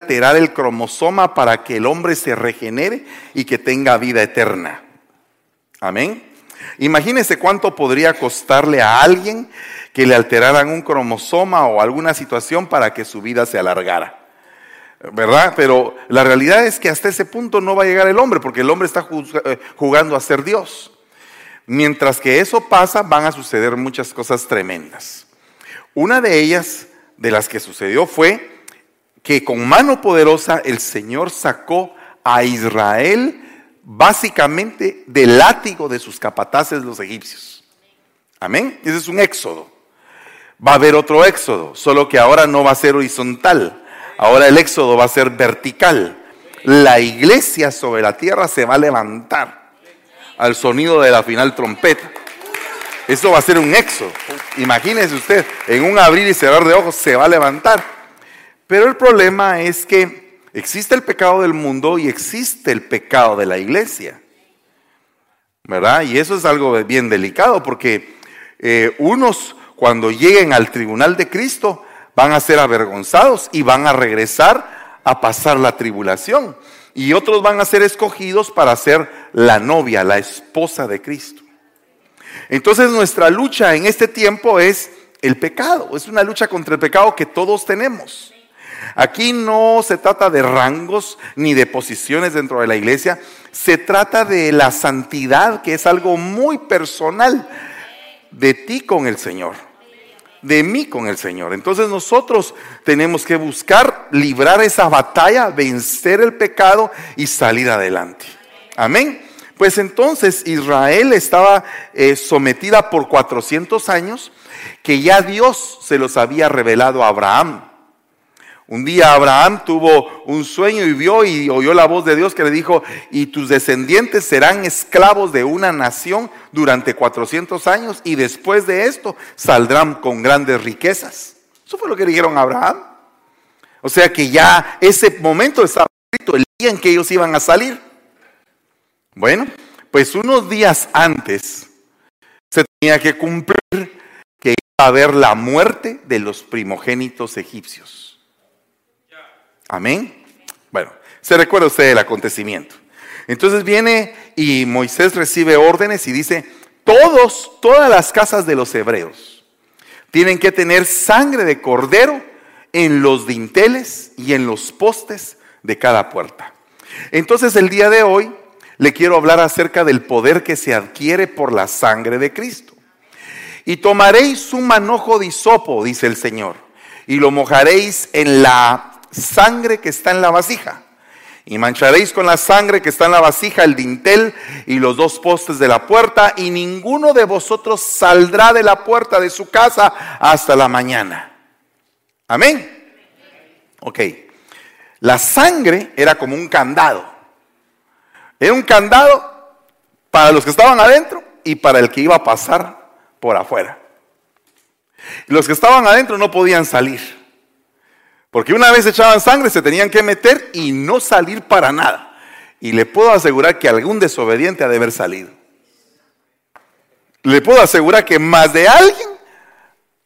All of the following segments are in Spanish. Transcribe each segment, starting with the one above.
alterar el cromosoma para que el hombre se regenere y que tenga vida eterna. Amén. Imagínese cuánto podría costarle a alguien que le alteraran un cromosoma o alguna situación para que su vida se alargara. ¿Verdad? Pero la realidad es que hasta ese punto no va a llegar el hombre, porque el hombre está eh, jugando a ser Dios. Mientras que eso pasa, van a suceder muchas cosas tremendas. Una de ellas, de las que sucedió, fue que con mano poderosa el Señor sacó a Israel básicamente del látigo de sus capataces los egipcios. Amén. Ese es un éxodo. Va a haber otro éxodo, solo que ahora no va a ser horizontal. Ahora el éxodo va a ser vertical. La iglesia sobre la tierra se va a levantar al sonido de la final trompeta. Eso va a ser un éxodo. Imagínese usted, en un abrir y cerrar de ojos se va a levantar. Pero el problema es que existe el pecado del mundo y existe el pecado de la iglesia. ¿Verdad? Y eso es algo bien delicado porque eh, unos cuando lleguen al tribunal de Cristo van a ser avergonzados y van a regresar a pasar la tribulación. Y otros van a ser escogidos para ser la novia, la esposa de Cristo. Entonces nuestra lucha en este tiempo es el pecado. Es una lucha contra el pecado que todos tenemos. Aquí no se trata de rangos ni de posiciones dentro de la iglesia, se trata de la santidad, que es algo muy personal de ti con el Señor, de mí con el Señor. Entonces nosotros tenemos que buscar librar esa batalla, vencer el pecado y salir adelante. Amén. Pues entonces Israel estaba eh, sometida por 400 años que ya Dios se los había revelado a Abraham. Un día Abraham tuvo un sueño y vio y oyó la voz de Dios que le dijo, y tus descendientes serán esclavos de una nación durante 400 años y después de esto saldrán con grandes riquezas. Eso fue lo que dijeron a Abraham. O sea que ya ese momento estaba escrito, el día en que ellos iban a salir. Bueno, pues unos días antes se tenía que cumplir que iba a haber la muerte de los primogénitos egipcios. Amén. Bueno, se recuerda usted el acontecimiento. Entonces viene y Moisés recibe órdenes y dice, todos, todas las casas de los hebreos tienen que tener sangre de cordero en los dinteles y en los postes de cada puerta. Entonces el día de hoy le quiero hablar acerca del poder que se adquiere por la sangre de Cristo. Y tomaréis un manojo de hisopo, dice el Señor, y lo mojaréis en la sangre que está en la vasija. Y mancharéis con la sangre que está en la vasija el dintel y los dos postes de la puerta, y ninguno de vosotros saldrá de la puerta de su casa hasta la mañana. Amén. Ok. La sangre era como un candado. Era un candado para los que estaban adentro y para el que iba a pasar por afuera. Los que estaban adentro no podían salir. Porque una vez echaban sangre se tenían que meter y no salir para nada. Y le puedo asegurar que algún desobediente ha de haber salido. Le puedo asegurar que más de alguien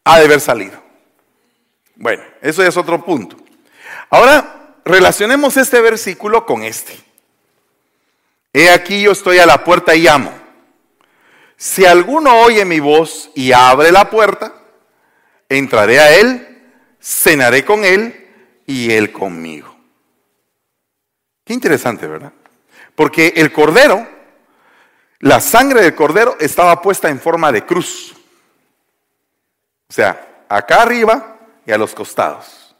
ha de haber salido. Bueno, eso es otro punto. Ahora, relacionemos este versículo con este. He aquí yo estoy a la puerta y llamo. Si alguno oye mi voz y abre la puerta, entraré a él cenaré con él y él conmigo. Qué interesante, ¿verdad? Porque el cordero, la sangre del cordero estaba puesta en forma de cruz. O sea, acá arriba y a los costados.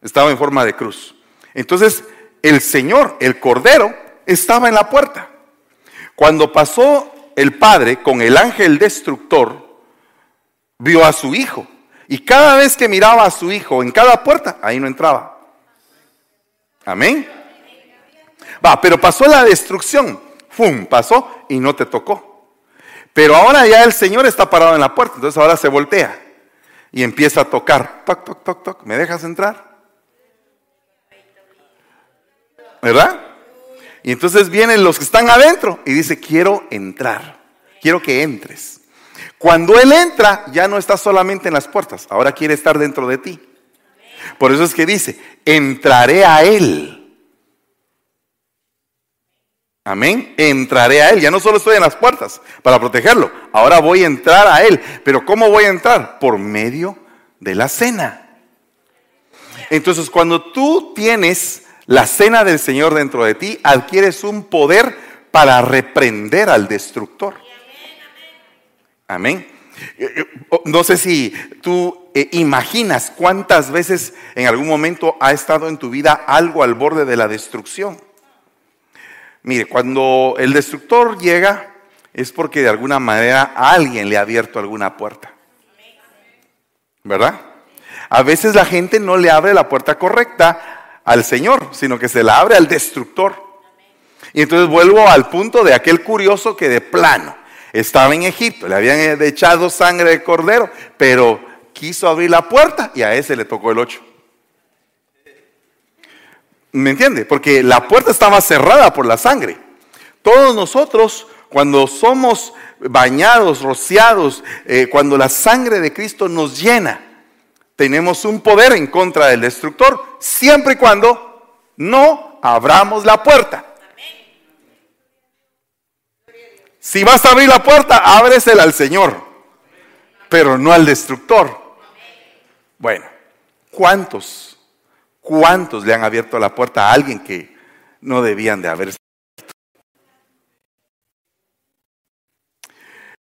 Estaba en forma de cruz. Entonces, el Señor, el cordero, estaba en la puerta. Cuando pasó el Padre con el ángel destructor, vio a su hijo y cada vez que miraba a su hijo en cada puerta, ahí no entraba. Amén. Va, pero pasó la destrucción. ¡Fum! Pasó y no te tocó. Pero ahora ya el Señor está parado en la puerta. Entonces ahora se voltea y empieza a tocar. Toc, toc, toc, toc. ¿Me dejas entrar? ¿Verdad? Y entonces vienen los que están adentro y dice, quiero entrar. Quiero que entres. Cuando Él entra, ya no está solamente en las puertas, ahora quiere estar dentro de ti. Por eso es que dice, entraré a Él. Amén. Entraré a Él. Ya no solo estoy en las puertas para protegerlo. Ahora voy a entrar a Él. Pero ¿cómo voy a entrar? Por medio de la cena. Entonces, cuando tú tienes la cena del Señor dentro de ti, adquieres un poder para reprender al destructor. Amén. Oh, no sé si tú eh, imaginas cuántas veces en algún momento ha estado en tu vida algo al borde de la destrucción. Mire, cuando el destructor llega es porque de alguna manera alguien le ha abierto alguna puerta. ¿Verdad? A veces la gente no le abre la puerta correcta al Señor, sino que se la abre al destructor. Y entonces vuelvo al punto de aquel curioso que de plano estaba en Egipto, le habían echado sangre de cordero, pero quiso abrir la puerta y a ese le tocó el 8. ¿Me entiende? Porque la puerta estaba cerrada por la sangre. Todos nosotros, cuando somos bañados, rociados, eh, cuando la sangre de Cristo nos llena, tenemos un poder en contra del destructor, siempre y cuando no abramos la puerta. Si vas a abrir la puerta, ábresela al Señor, pero no al destructor. Bueno, ¿cuántos, cuántos le han abierto la puerta a alguien que no debían de haberse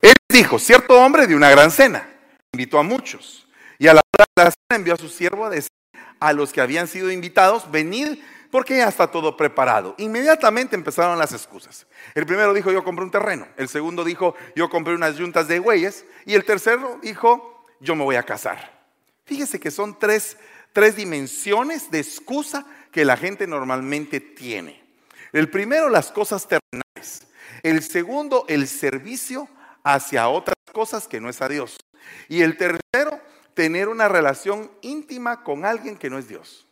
Él dijo, cierto hombre de una gran cena, invitó a muchos. Y a la hora de la cena envió a su siervo a decir a los que habían sido invitados, venid porque ya está todo preparado. Inmediatamente empezaron las excusas. El primero dijo, yo compré un terreno. El segundo dijo, yo compré unas yuntas de güeyes. Y el tercero dijo, yo me voy a casar. Fíjese que son tres, tres dimensiones de excusa que la gente normalmente tiene. El primero, las cosas terrenales. El segundo, el servicio hacia otras cosas que no es a Dios. Y el tercero, tener una relación íntima con alguien que no es Dios.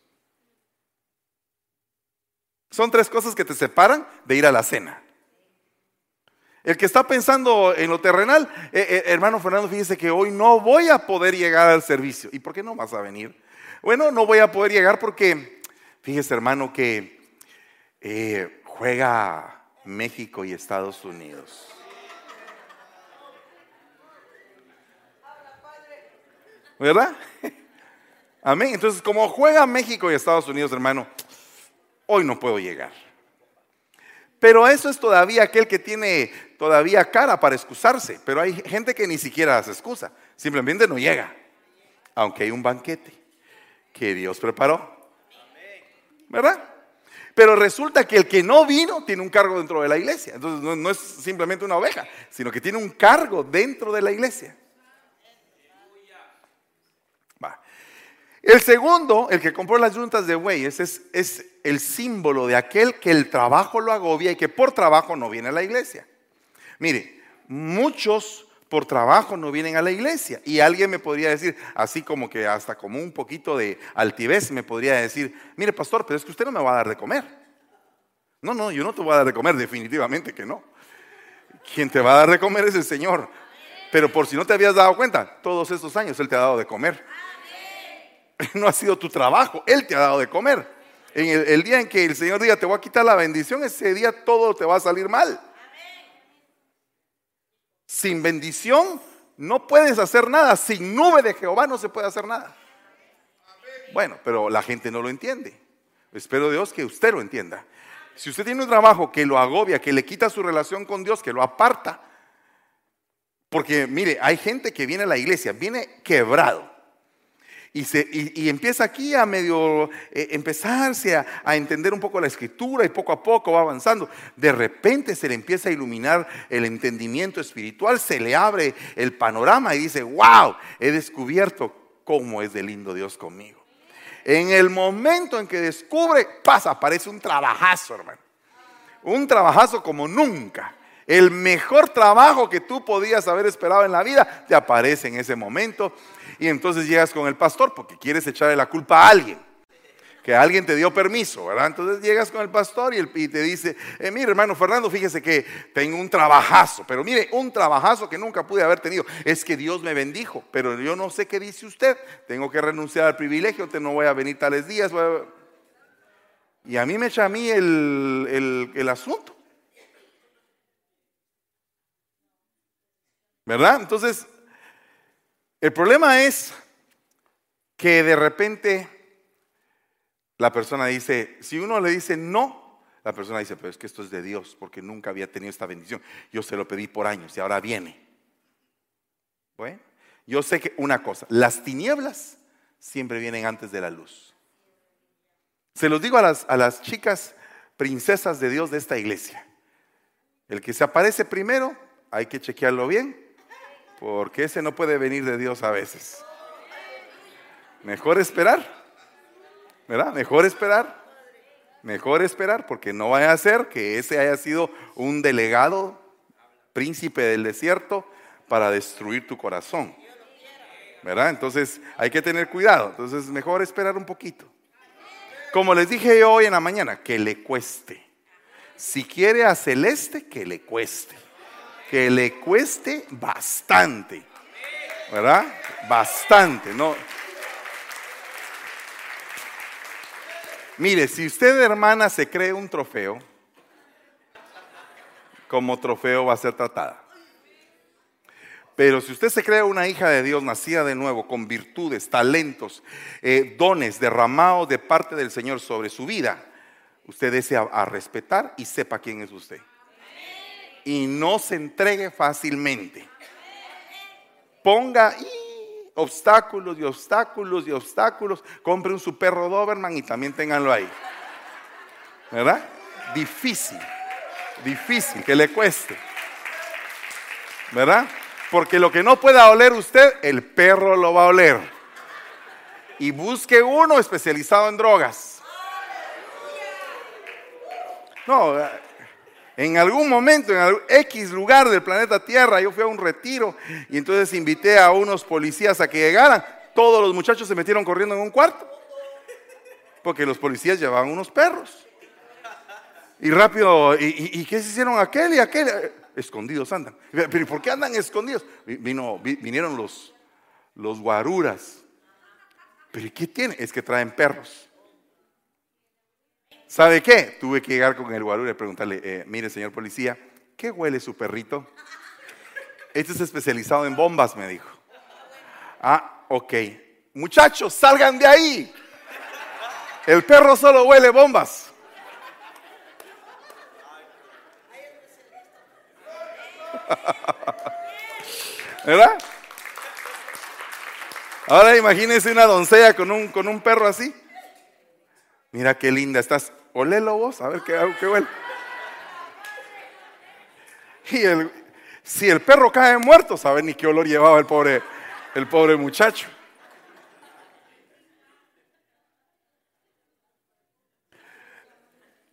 Son tres cosas que te separan de ir a la cena. El que está pensando en lo terrenal, eh, eh, hermano Fernando, fíjese que hoy no voy a poder llegar al servicio. ¿Y por qué no vas a venir? Bueno, no voy a poder llegar porque, fíjese hermano, que eh, juega México y Estados Unidos. ¿Verdad? Amén. Entonces, como juega México y Estados Unidos, hermano, hoy no puedo llegar. Pero eso es todavía aquel que tiene todavía cara para excusarse. Pero hay gente que ni siquiera se excusa, simplemente no llega. Aunque hay un banquete que Dios preparó. ¿Verdad? Pero resulta que el que no vino tiene un cargo dentro de la iglesia. Entonces no, no es simplemente una oveja, sino que tiene un cargo dentro de la iglesia. El segundo, el que compró las yuntas de bueyes, es, es el símbolo de aquel que el trabajo lo agobia y que por trabajo no viene a la iglesia. Mire, muchos por trabajo no vienen a la iglesia. Y alguien me podría decir, así como que hasta como un poquito de altivez, me podría decir, mire pastor, pero es que usted no me va a dar de comer. No, no, yo no te voy a dar de comer, definitivamente que no. Quien te va a dar de comer es el Señor. Pero por si no te habías dado cuenta, todos estos años Él te ha dado de comer. no ha sido tu trabajo, Él te ha dado de comer. En el, día en que el Señor diga, te voy a quitar la bendición, ese día todo te va a salir mal. Sin bendición no puedes hacer nada. Sin nube de Jehová no se puede hacer nada. Bueno, pero la gente no lo entiende. Espero Dios que usted lo entienda. Si usted tiene un trabajo que lo agobia, que le quita su relación con Dios, que lo aparta, porque mire, hay gente que viene a la iglesia, viene quebrado, y, empieza aquí a medio eh, empezarse a, a, entender un poco la escritura y poco a poco va avanzando. De repente se le empieza a iluminar el entendimiento espiritual, se le abre el panorama y dice, wow, he descubierto cómo es de lindo Dios conmigo. En el momento en que descubre, pasa, aparece un trabajazo, hermano. Un trabajazo como nunca. El mejor trabajo que tú podías haber esperado en la vida te aparece en ese momento y entonces llegas con el pastor porque quieres echarle la culpa a alguien. que alguien te dio permiso, ¿verdad? Entonces llegas con el pastor y, te dice, eh, mire hermano Fernando, fíjese que tengo un trabajazo, pero mire, un trabajazo que nunca pude haber tenido. Es que Dios me bendijo, pero yo no sé qué dice usted. Tengo que renunciar al privilegio, te no voy a venir tales días. Y a mí me echa a mí el, el asunto. ¿Verdad? Entonces, el problema es que de repente la persona dice, si uno le dice no, la persona dice, pero es que esto es de Dios, porque nunca había tenido esta bendición. Yo se lo pedí por años y ahora viene. Bueno, yo sé que una cosa, las tinieblas siempre vienen antes de la luz. Se los digo a las, a las chicas princesas de Dios de esta iglesia. El que se aparece primero, hay que chequearlo bien, porque ese no puede venir de Dios a veces. Mejor esperar, ¿verdad? Mejor esperar. Mejor esperar porque no vaya a ser que ese haya sido un delegado, príncipe del desierto, para destruir tu corazón. ¿Verdad? Entonces hay que tener cuidado. Entonces mejor esperar un poquito. Como les dije yo hoy en la mañana, que le cueste. Si quiere a celeste, que le cueste. Que le cueste bastante. ¿Verdad? Bastante. No, Mire, si usted, hermana, se cree un trofeo, como trofeo va a ser tratada. Pero si usted se cree una hija de Dios, nacida de nuevo, con virtudes, talentos, eh, dones derramados de parte del Señor sobre su vida, usted desea a respetar y sepa quién es usted. Y no se entregue fácilmente. Ponga obstáculos y obstáculos y obstáculos. Compre un su perro Doberman y también ténganlo ahí. ¿Verdad? Difícil, difícil, que le cueste. ¿Verdad? Porque lo que no pueda oler usted, el perro lo va a oler. Y busque uno especializado en drogas. No, en algún momento, en X lugar del planeta Tierra, yo fui a un retiro y entonces invité a unos policías a que llegaran. Todos los muchachos se metieron corriendo en un cuarto. Porque los policías llevaban unos perros. Y rápido, ¿y, qué se hicieron aquel y aquel? Escondidos andan. ¿Pero por qué andan escondidos? Vino, vinieron los, los guaruras. ¿Pero qué tiene? Es que traen perros. ¿Sabe qué? Tuve que llegar con el guarura y preguntarle, eh, mire señor policía, ¿qué huele su perrito? Este es especializado en bombas, me dijo. Ah, ok. Muchachos, salgan de ahí. El perro solo huele bombas. ¿Verdad? Ahora imagínense una doncella con un, con un perro así. Mira qué linda estás olelo vos, a ver qué, qué huele. Y el, si el perro cae muerto, saben ni qué olor llevaba el pobre, el pobre muchacho.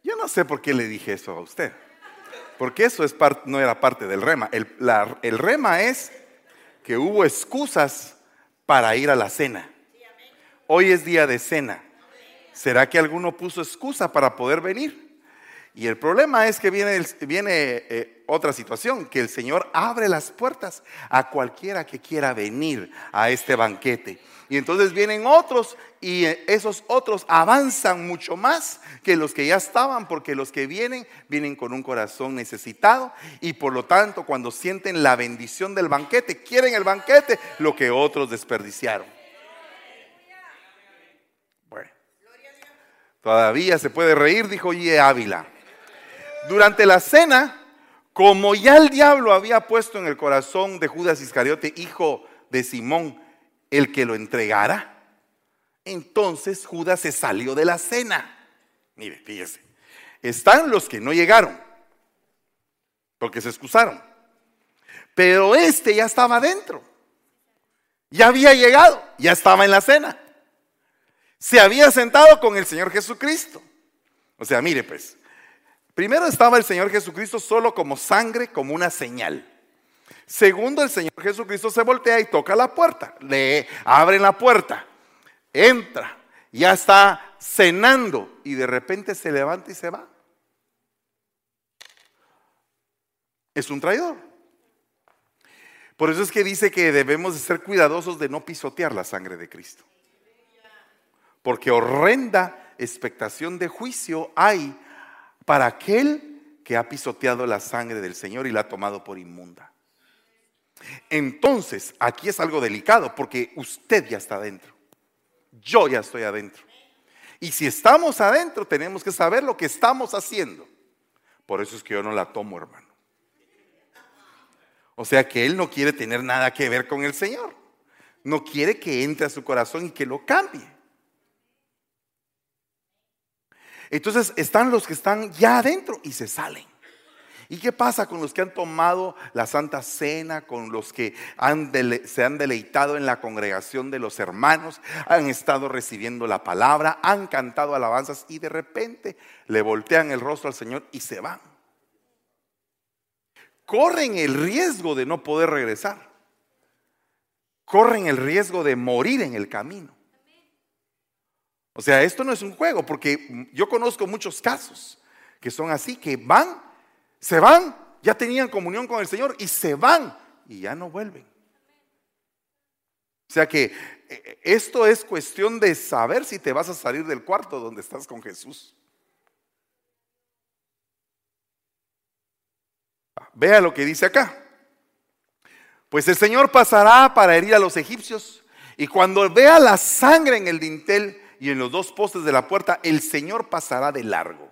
Yo no sé por qué le dije eso a usted. Porque eso es no era parte del rema. El, el rema es que hubo excusas para ir a la cena. Hoy es día de cena. ¿Será que alguno puso excusa para poder venir? Y el problema es que viene, viene eh, otra situación, que el Señor abre las puertas a cualquiera que quiera venir a este banquete. Y entonces vienen otros y eh, esos otros avanzan mucho más que los que ya estaban, porque los que vienen vienen con un corazón necesitado y por lo tanto cuando sienten la bendición del banquete, quieren el banquete, lo que otros desperdiciaron. Todavía se puede reír, dijo Ye Ávila. Durante la cena, como ya el diablo había puesto en el corazón de Judas Iscariote, hijo de Simón, el que lo entregara, entonces Judas se salió de la cena. Mire, fíjese, están los que no llegaron, porque se excusaron. Pero este ya estaba dentro, ya había llegado, ya estaba en la cena se había sentado con el Señor Jesucristo. O sea, mire pues, primero estaba el Señor Jesucristo solo como sangre, como una señal. Segundo, el Señor Jesucristo se voltea y toca la puerta. Le abren la puerta. Entra. Ya está cenando y de repente se levanta y se va. Es un traidor. Por eso es que dice que debemos de ser cuidadosos de no pisotear la sangre de Cristo. Porque horrenda expectación de juicio hay para aquel que ha pisoteado la sangre del Señor y la ha tomado por inmunda. Entonces, aquí es algo delicado porque usted ya está adentro. Yo ya estoy adentro. Y si estamos adentro, tenemos que saber lo que estamos haciendo. Por eso es que yo no la tomo, hermano. O sea que él no quiere tener nada que ver con el Señor. No quiere que entre a su corazón y que lo cambie. Entonces están los que están ya adentro y se salen. ¿Y qué pasa con los que han tomado la Santa Cena, con los que se han deleitado en la congregación de los hermanos, han estado recibiendo la palabra, han cantado alabanzas y de repente le voltean el rostro al Señor y se van? Corren el riesgo de no poder regresar. Corren el riesgo de morir en el camino. O sea, esto no es un juego, porque yo conozco muchos casos que son así, que van se van, ya tenían comunión con el Señor y se van y ya no vuelven. O sea que eh, eh, esto es cuestión de saber si te vas a salir del cuarto donde estás con Jesús. Vea lo que dice acá. Pues el Señor pasará para herir a los egipcios y cuando vea la sangre en el dintel y en los dos postes de la puerta, el Señor pasará de largo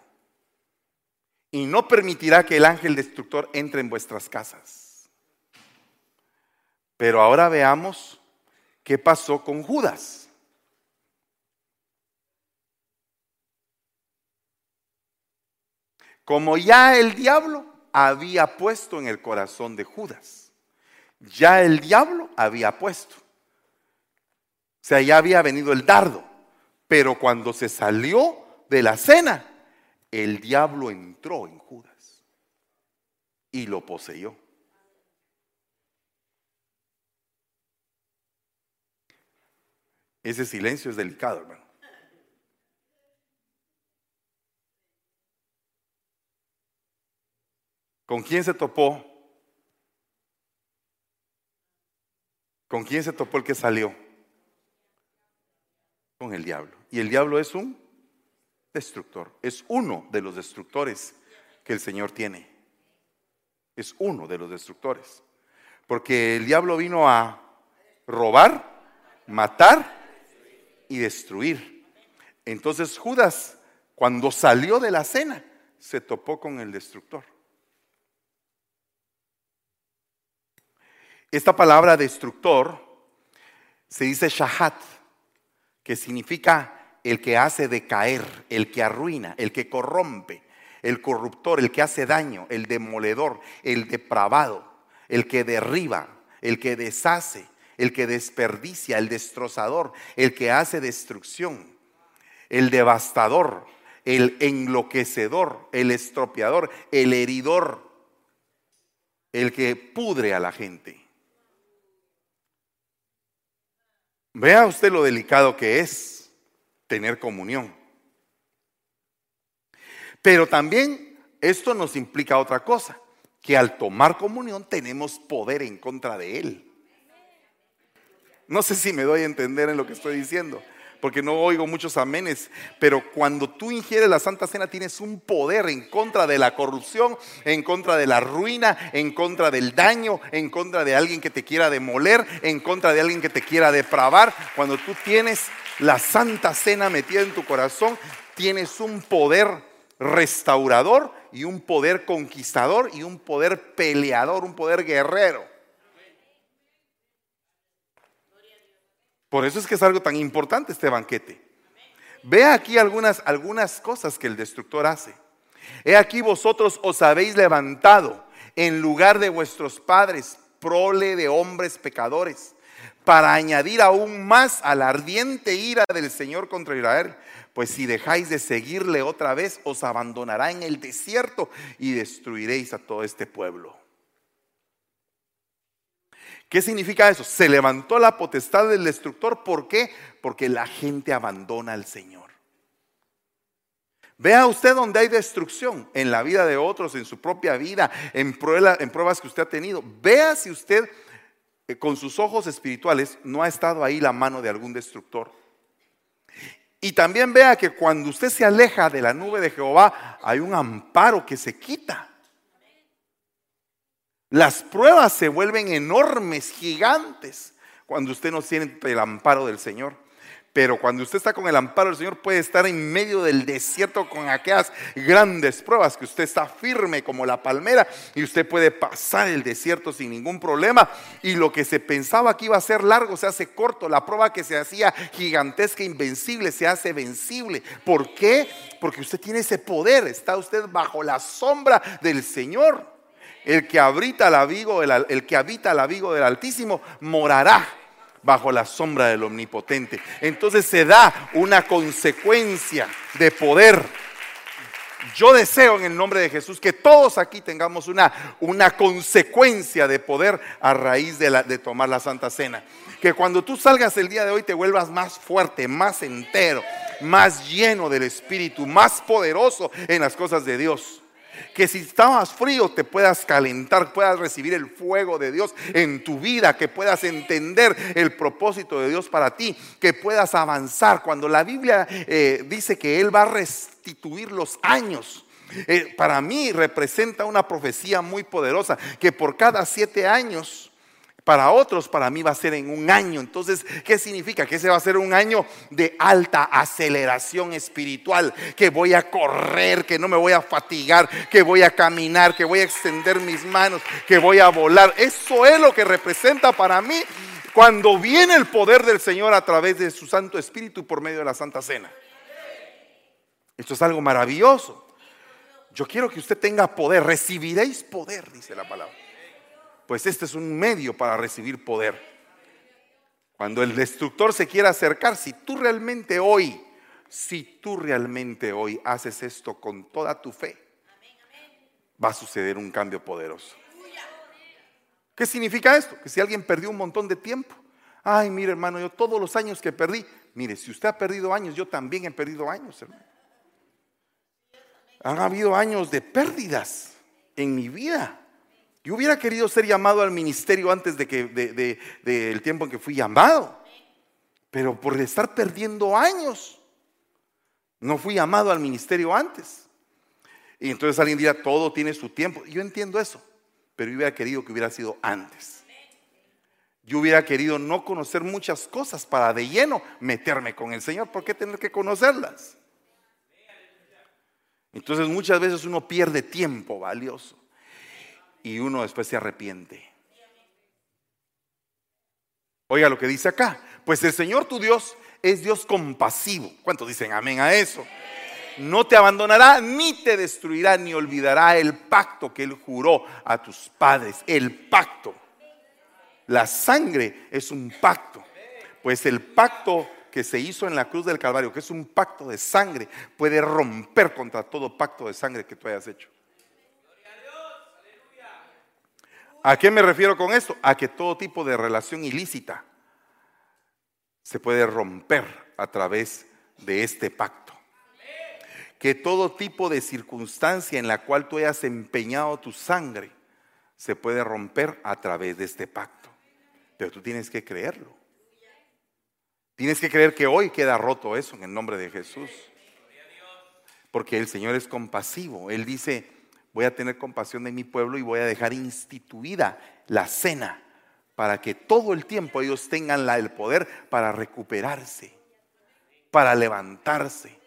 y no permitirá que el ángel destructor entre en vuestras casas. Pero ahora veamos qué pasó con Judas. Como ya el diablo había puesto en el corazón de Judas, ya el diablo había puesto. O sea, ya había venido el dardo, pero cuando se salió de la cena, el diablo entró en Judas y lo poseyó. Ese silencio es delicado, hermano. ¿Con quién se topó? ¿Con quién se topó el que salió? Con el diablo. Y el diablo es un destructor. Es uno de los destructores que el Señor tiene. Es uno de los destructores. Porque el diablo vino a robar, matar y destruir. Entonces Judas, cuando salió de la cena, se topó con el destructor. Esta palabra destructor se dice shahat, que significa el que hace decaer, el que arruina, el que corrompe, el corruptor, el que hace daño, el demoledor, el depravado, el que derriba, el que deshace, el que desperdicia, el destrozador, el que hace destrucción, el devastador, el enloquecedor, el estropeador, el heridor, el que pudre a la gente. Vea usted lo delicado que es tener comunión. Pero también esto nos implica otra cosa, que al tomar comunión tenemos poder en contra de Él. No sé si me doy a entender en lo que estoy diciendo, porque no oigo muchos amenes, pero cuando tú ingieres la Santa Cena tienes un poder en contra de la corrupción, en contra de la ruina, en contra del daño, en contra de alguien que te quiera demoler, en contra de alguien que te quiera depravar. Cuando tú tienes la Santa Cena metida en tu corazón, tienes un poder restaurador y un poder conquistador y un poder peleador, un poder guerrero. Por eso es que es algo tan importante este banquete. Ve aquí algunas, algunas cosas que el destructor hace. He aquí vosotros os habéis levantado en lugar de vuestros padres, prole de hombres pecadores para añadir aún más a la ardiente ira del Señor contra Israel. Pues si dejáis de seguirle otra vez, os abandonará en el desierto y destruiréis a todo este pueblo. ¿Qué significa eso? Se levantó la potestad del destructor. ¿Por qué? Porque la gente abandona al Señor. Vea usted donde hay destrucción en la vida de otros, en su propia vida, en, pruebas que usted ha tenido. Vea si usted con sus ojos espirituales no ha estado ahí la mano de algún destructor. Y también vea que cuando usted se aleja de la nube de Jehová, hay un amparo que se quita. Las pruebas se vuelven enormes, gigantes, cuando usted no siente el amparo del Señor. Pero cuando usted está con el amparo del Señor, puede estar en medio del desierto con aquellas grandes pruebas, que usted está firme como la palmera y usted puede pasar el desierto sin ningún problema. Y lo que se pensaba que iba a ser largo se hace corto. La prueba que se hacía gigantesca, invencible, se hace vencible. ¿Por qué? Porque usted tiene ese poder. Está usted bajo la sombra del Señor. El que habita el abrigo el que habita el abrigo del Altísimo morará bajo la sombra del Omnipotente. Entonces se da una consecuencia de poder. Yo deseo en el nombre de Jesús que todos aquí tengamos una, una consecuencia de poder a raíz de, de tomar la Santa Cena. Que cuando tú salgas el día de hoy te vuelvas más fuerte, más entero, más lleno del Espíritu, más poderoso en las cosas de Dios que si estabas frío te puedas calentar, puedas recibir el fuego de Dios en tu vida, que puedas entender el propósito de Dios para ti, que puedas avanzar. Cuando la Biblia eh, dice que Él va a restituir los años, eh, para mí representa una profecía muy poderosa, que por cada siete años para otros, para mí va a ser en un año. Entonces, ¿qué significa? Que ese va a ser un año de alta aceleración espiritual, que voy a correr, que no me voy a fatigar, que voy a caminar, que voy a extender mis manos, que voy a volar. Eso es lo que representa para mí cuando viene el poder del Señor a través de su Santo Espíritu por medio de la Santa Cena. Esto es algo maravilloso. Yo quiero que usted tenga poder, recibiréis poder, dice la palabra pues este es un medio para recibir poder. Cuando el destructor se quiera acercar, si tú realmente hoy, si tú realmente hoy haces esto con toda tu fe, va a suceder un cambio poderoso. ¿Qué significa esto? Que si alguien perdió un montón de tiempo, ay, mire hermano, yo todos los años que perdí, mire, si usted ha perdido años, yo también he perdido años, hermano. Han habido años de pérdidas en mi vida. Yo hubiera querido ser llamado al ministerio antes de que del tiempo en que fui llamado, pero por estar perdiendo años, no fui llamado al ministerio antes. Y entonces alguien dirá, todo tiene su tiempo. Yo entiendo eso, pero yo hubiera querido que hubiera sido antes. Yo hubiera querido no conocer muchas cosas para de lleno meterme con el Señor. ¿Por qué tener que conocerlas? Entonces muchas veces uno pierde tiempo valioso y uno después se arrepiente. Oiga lo que dice acá. Pues el Señor tu Dios es Dios compasivo. ¿Cuántos dicen amén a eso? No te abandonará ni te destruirá ni olvidará el pacto que Él juró a tus padres. El pacto. La sangre es un pacto. Pues el pacto que se hizo en la cruz del Calvario, que es un pacto de sangre, puede romper contra todo pacto de sangre que tú hayas hecho. ¿A qué me refiero con esto? A que todo tipo de relación ilícita se puede romper a través de este pacto. Que todo tipo de circunstancia en la cual tú hayas empeñado tu sangre se puede romper a través de este pacto. Pero tú tienes que creerlo. Tienes que creer que hoy queda roto eso en el nombre de Jesús. Porque el Señor es compasivo. Él dice, voy a tener compasión de mi pueblo y voy a dejar instituida la cena para que todo el tiempo ellos tengan el poder para recuperarse, para levantarse.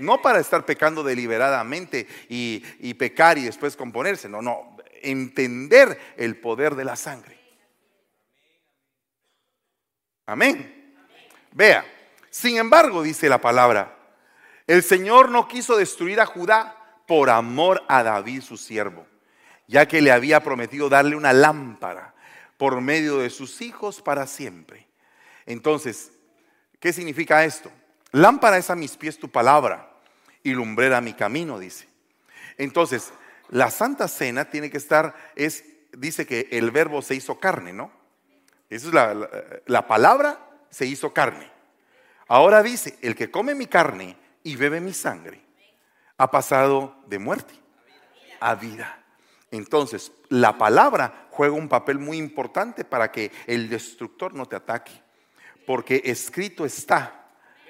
No para estar pecando deliberadamente y, y pecar y después componerse, no, no, entender el poder de la sangre. Amén. Vea, sin embargo, dice la palabra, el Señor no quiso destruir a Judá por amor a David su siervo, ya que le había prometido darle una lámpara por medio de sus hijos para siempre. Entonces, ¿qué significa esto? Lámpara es a mis pies tu palabra y lumbrera mi camino, dice. Entonces, la Santa Cena tiene que estar, es, dice que el verbo se hizo carne, ¿no? Esa es la, la palabra se hizo carne. Ahora dice, el que come mi carne y bebe mi sangre, ha pasado de muerte a vida. Entonces, la palabra juega un papel muy importante para que el destructor no te ataque. Porque escrito está,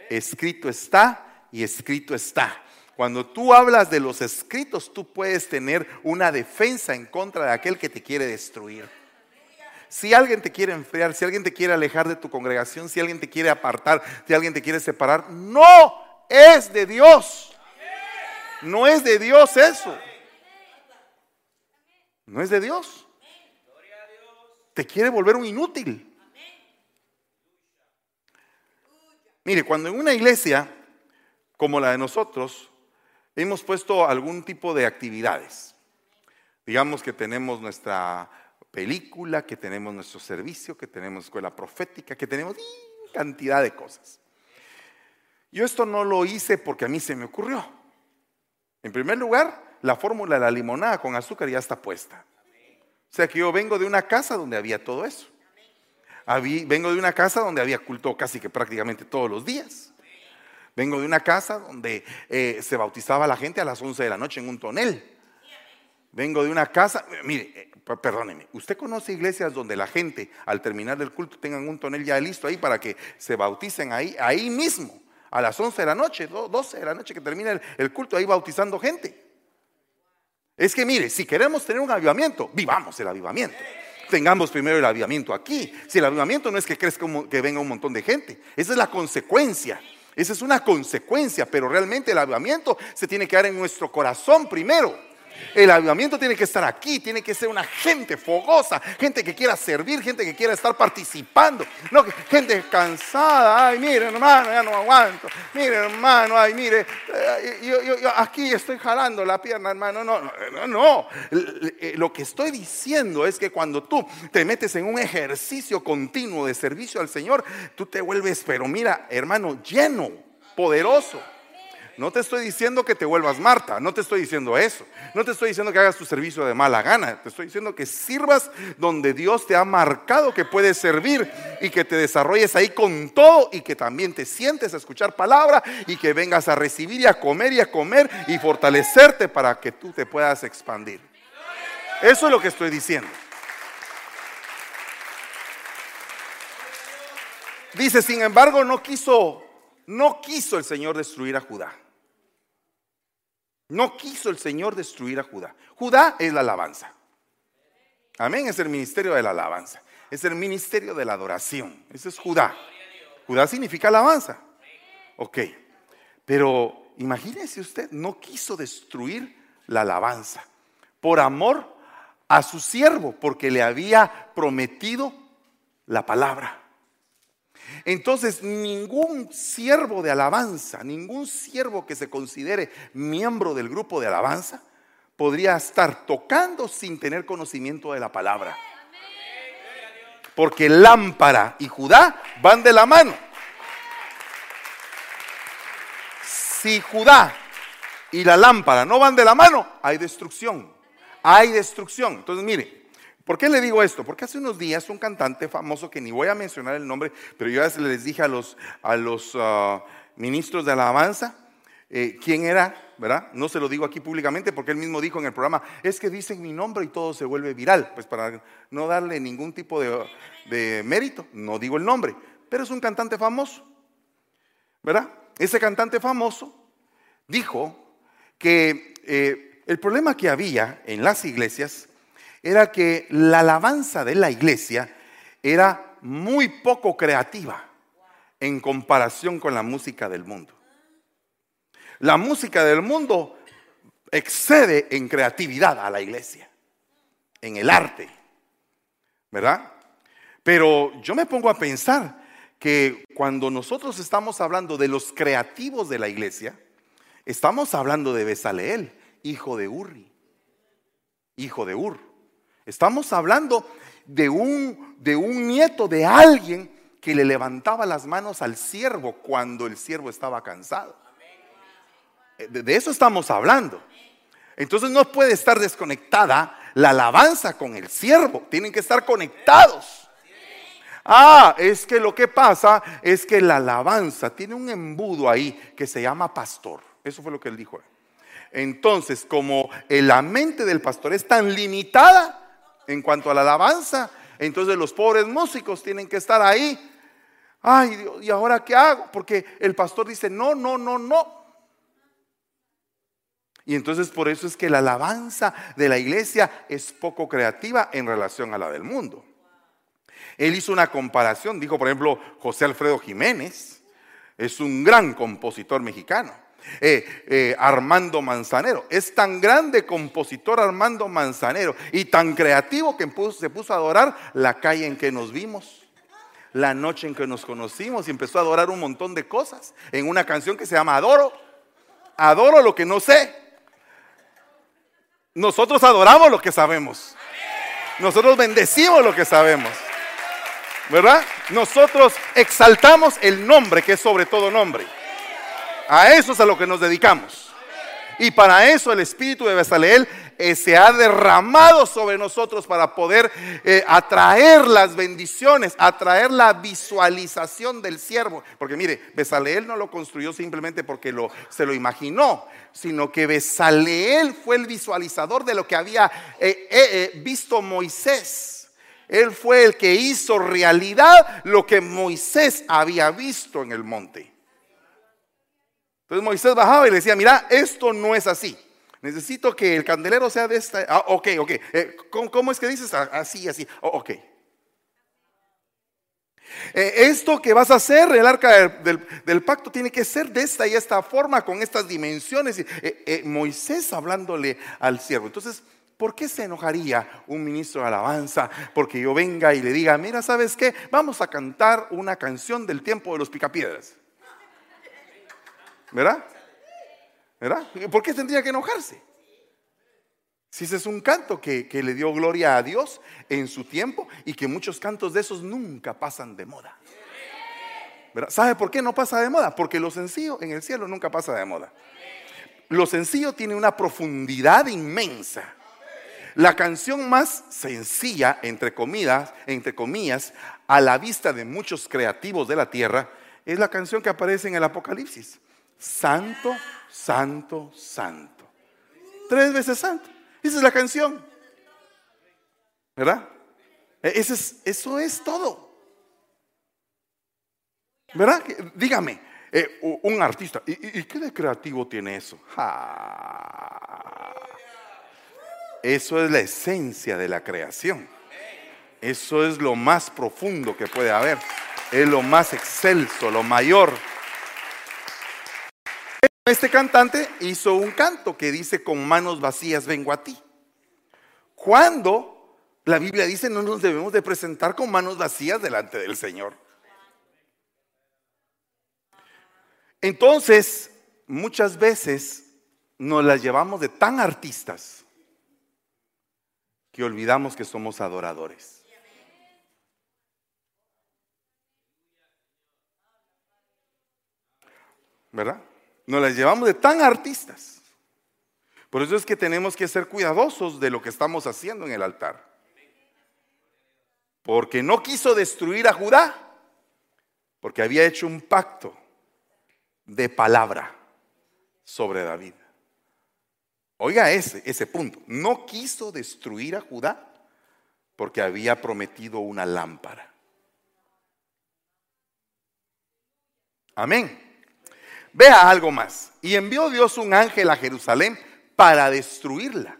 escrito está y escrito está. Cuando tú hablas de los escritos, tú puedes tener una defensa en contra de aquel que te quiere destruir. Si alguien te quiere enfriar, si alguien te quiere alejar de tu congregación, si alguien te quiere apartar, si alguien te quiere separar, no es de Dios. No es de Dios eso. No es de Dios. Te quiere volver un inútil. Mire, cuando en una iglesia como la de nosotros hemos puesto algún tipo de actividades, digamos que tenemos nuestra película, que tenemos nuestro servicio, que tenemos escuela profética, que tenemos cantidad de cosas. Yo esto no lo hice porque a mí se me ocurrió. En primer lugar, la fórmula de la limonada con azúcar ya está puesta. O sea que yo vengo de una casa donde había todo eso. vengo de una casa donde había culto casi que prácticamente todos los días. Vengo de una casa donde eh, se bautizaba la gente a las 11 de la noche en un tonel. Vengo de una casa, mire, eh, perdóneme, ¿usted conoce iglesias donde la gente al terminar del culto tengan un tonel ya listo ahí para que se bauticen ahí, ahí mismo, a las 11 de la noche, 12 de la noche que termina el culto, ahí bautizando gente? Es que mire, si queremos tener un avivamiento, vivamos el avivamiento. Tengamos primero el avivamiento aquí. Si el avivamiento no es que crezca que venga un montón de gente, esa es la consecuencia. Esa es una consecuencia, pero realmente el avivamiento se tiene que dar en nuestro corazón primero. El avivamiento tiene que estar aquí, tiene que ser una gente fogosa, gente que quiera servir, gente que quiera estar participando. No, gente cansada, ay, mire hermano, ya no aguanto. Mire hermano, ay, mire, eh, yo, aquí estoy jalando la pierna, hermano. No, no, no. Eh, lo que estoy diciendo es que cuando tú te metes en un ejercicio continuo de servicio al Señor, tú te vuelves, pero mira, hermano, lleno, poderoso. No te estoy diciendo que te vuelvas Marta, no te estoy diciendo eso. No te estoy diciendo que hagas tu servicio de mala gana. Te estoy diciendo que sirvas donde Dios te ha marcado que puedes servir y que te desarrolles ahí con todo y que también te sientes a escuchar palabra y que vengas a recibir y a comer y a comer y fortalecerte para que tú te puedas expandir. Eso es lo que estoy diciendo. Dice, sin embargo, no quiso, no quiso el Señor destruir a Judá. No quiso el Señor destruir a Judá. Judá es la alabanza. Amén, es el ministerio de la alabanza. Es el ministerio de la adoración. Ese es Judá. Judá significa alabanza. Ok, pero imagínese usted, no quiso destruir la alabanza por amor a su siervo, porque le había prometido la palabra. Entonces, ningún siervo de alabanza, ningún siervo que se considere miembro del grupo de alabanza, podría estar tocando sin tener conocimiento de la palabra. Porque lámpara y Judá van de la mano. Si Judá y la lámpara no van de la mano, hay destrucción. Hay destrucción. Entonces, mire, ¿Por qué le digo esto? Porque hace unos días un cantante famoso que ni voy a mencionar el nombre, pero yo les dije a los, a los ah, ministros de alabanza eh, quién era, ¿verdad? No se lo digo aquí públicamente porque él mismo dijo en el programa, es que dicen mi nombre y todo se vuelve viral. Pues para no darle ningún tipo de, mérito, no digo el nombre, pero es un cantante famoso, ¿verdad? Ese cantante famoso dijo que eh, el problema que había en las iglesias era que la alabanza de la iglesia era muy poco creativa en comparación con la música del mundo. La música del mundo excede en creatividad a la iglesia, en el arte, ¿verdad? Pero yo me pongo a pensar que cuando nosotros estamos hablando de los creativos de la iglesia, estamos hablando de Besaleel, hijo de Urri, hijo de Ur. Estamos hablando de un, de un nieto de alguien que le levantaba las manos al siervo cuando el siervo estaba cansado. Eh, de eso estamos hablando. Entonces no puede estar desconectada la alabanza con el siervo. Tienen que estar conectados. Ah, es que lo que pasa es que la alabanza tiene un embudo ahí que se llama pastor. Eso fue lo que él dijo. Entonces, como la mente del pastor es tan limitada en cuanto a la alabanza, entonces los pobres músicos tienen que estar ahí. Ay, Dios, ¿y ahora qué hago? Porque el pastor dice, no, no, no, no. Y entonces por eso es que la alabanza de la iglesia es poco creativa en relación a la del mundo. Él hizo una comparación, dijo por ejemplo José Alfredo Jiménez, es un gran compositor mexicano. Eh, eh, Armando Manzanero, es tan grande compositor Armando Manzanero y tan creativo que se puso a adorar la calle en que nos vimos, la noche en que nos conocimos y empezó a adorar un montón de cosas en una canción que se llama Adoro. Adoro lo que no sé. Nosotros adoramos lo que sabemos. Nosotros bendecimos lo que sabemos. ¿Verdad? Nosotros exaltamos el nombre que es sobre todo nombre. A eso es a lo que nos dedicamos. Y para eso el Espíritu de Besaleel eh, se ha derramado sobre nosotros para poder eh, atraer las bendiciones, atraer la visualización del siervo. Porque mire, Besaleel no lo construyó simplemente porque se lo imaginó, sino que Besaleel fue el visualizador de lo que había eh, visto Moisés. Él fue el que hizo realidad lo que Moisés había visto en el monte. Entonces Moisés bajaba y le decía, mira, esto no es así. Necesito que el candelero sea de esta. Ah, ok, ok. Eh, ¿cómo, es que dices? Ah, así, así. Oh, ok. Eh, esto que vas a hacer, el arca del, pacto, tiene que ser de esta y esta forma, con estas dimensiones. Eh, Moisés hablándole al siervo. Entonces, ¿Por qué se enojaría un ministro de alabanza porque yo venga y le diga, mira, ¿sabes qué? Vamos a cantar una canción del tiempo de los picapiedras. ¿Verdad? ¿Verdad? ¿Por qué tendría que enojarse? Si ese es un canto que, le dio gloria a Dios en su tiempo y que muchos cantos de esos nunca pasan de moda. ¿Verdad? ¿Sabe por qué no pasa de moda? Porque lo sencillo en el cielo nunca pasa de moda. Lo sencillo tiene una profundidad inmensa. La canción más sencilla, entre comillas, entre comillas, a la vista de muchos creativos de la tierra, es la canción que aparece en el Apocalipsis. Santo, santo, santo. Tres veces santo. Esa es la canción. ¿Verdad? E, eso es todo. ¿Verdad? Dígame, eh, un artista, ¿y, qué de creativo tiene eso? Eso es la esencia de la creación. Eso es lo más profundo que puede haber. Es lo más excelso, lo mayor. Este cantante hizo un canto que dice, con manos vacías vengo a ti. Cuando la Biblia dice, no nos debemos de presentar con manos vacías delante del Señor. Entonces, muchas veces nos las llevamos de tan artistas que olvidamos que somos adoradores. ¿Verdad? Nos las llevamos de tan artistas. Por eso es que tenemos que ser cuidadosos de lo que estamos haciendo en el altar. Porque no quiso destruir a Judá, porque había hecho un pacto de palabra sobre David. Oiga ese, ese punto. No quiso destruir a Judá porque había prometido una lámpara. Amén. Vea algo más. Y envió Dios un ángel a Jerusalén para destruirla.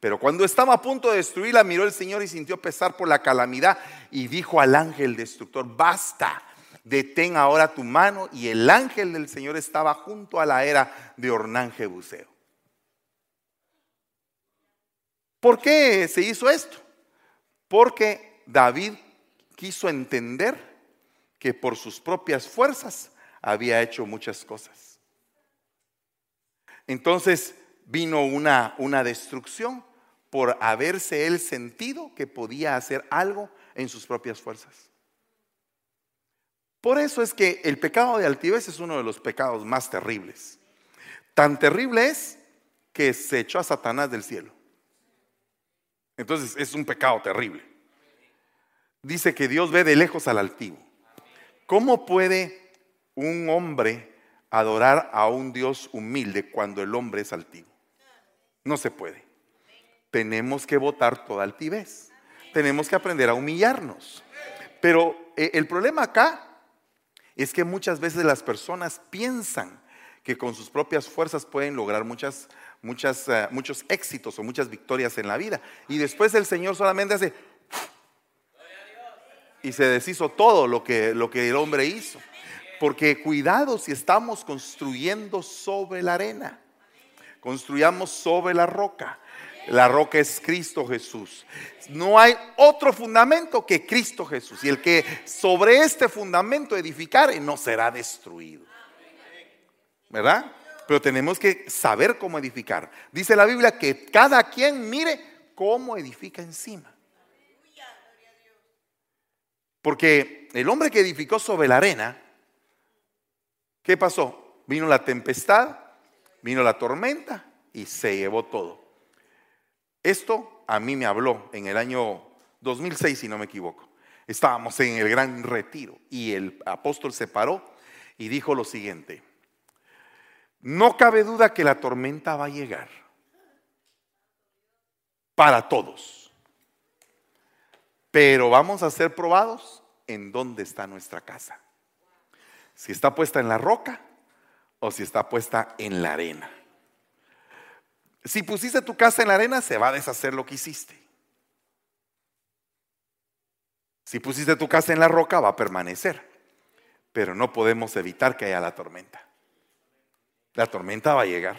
Pero cuando estaba a punto de destruirla, miró el Señor y sintió pesar por la calamidad y dijo al ángel destructor, basta, detén ahora tu mano. Y el ángel del Señor estaba junto a la era de Ornán Jebuseo. ¿Por qué se hizo esto? Porque David quiso entender que por sus propias fuerzas había hecho muchas cosas. Entonces vino una, una destrucción por haberse él sentido que podía hacer algo en sus propias fuerzas. Por eso es que el pecado de altivez es uno de los pecados más terribles. Tan terrible es que se echó a Satanás del cielo. Entonces es un pecado terrible. Dice que Dios ve de lejos al altivo. ¿Cómo puede un hombre adorar a un Dios humilde cuando el hombre es altivo? No se puede. Tenemos que votar toda altivez. Tenemos que aprender a humillarnos. Pero eh, el problema acá es que muchas veces las personas piensan que con sus propias fuerzas pueden lograr muchas, muchas, eh, muchos éxitos o muchas victorias en la vida. Y después el Señor solamente hace y se deshizo todo lo que, lo que el hombre hizo. Porque cuidado si estamos construyendo sobre la arena. Construyamos sobre la roca. La roca es Cristo Jesús. No hay otro fundamento que Cristo Jesús. Y el que sobre este fundamento edificare no será destruido. ¿Verdad? Pero tenemos que saber cómo edificar. Dice la Biblia que cada quien mire cómo edifica encima. Porque el hombre que edificó sobre la arena, ¿qué pasó? Vino la tempestad, vino la tormenta y se llevó todo. Esto a mí me habló en el año 2006, si no me equivoco. Estábamos en el gran retiro y el apóstol se paró y dijo lo siguiente, no cabe duda que la tormenta va a llegar para todos. Pero vamos a ser probados en dónde está nuestra casa. Si está puesta en la roca o si está puesta en la arena. Si pusiste tu casa en la arena, se va a deshacer lo que hiciste. Si pusiste tu casa en la roca, va a permanecer. Pero no podemos evitar que haya la tormenta. La tormenta va a llegar.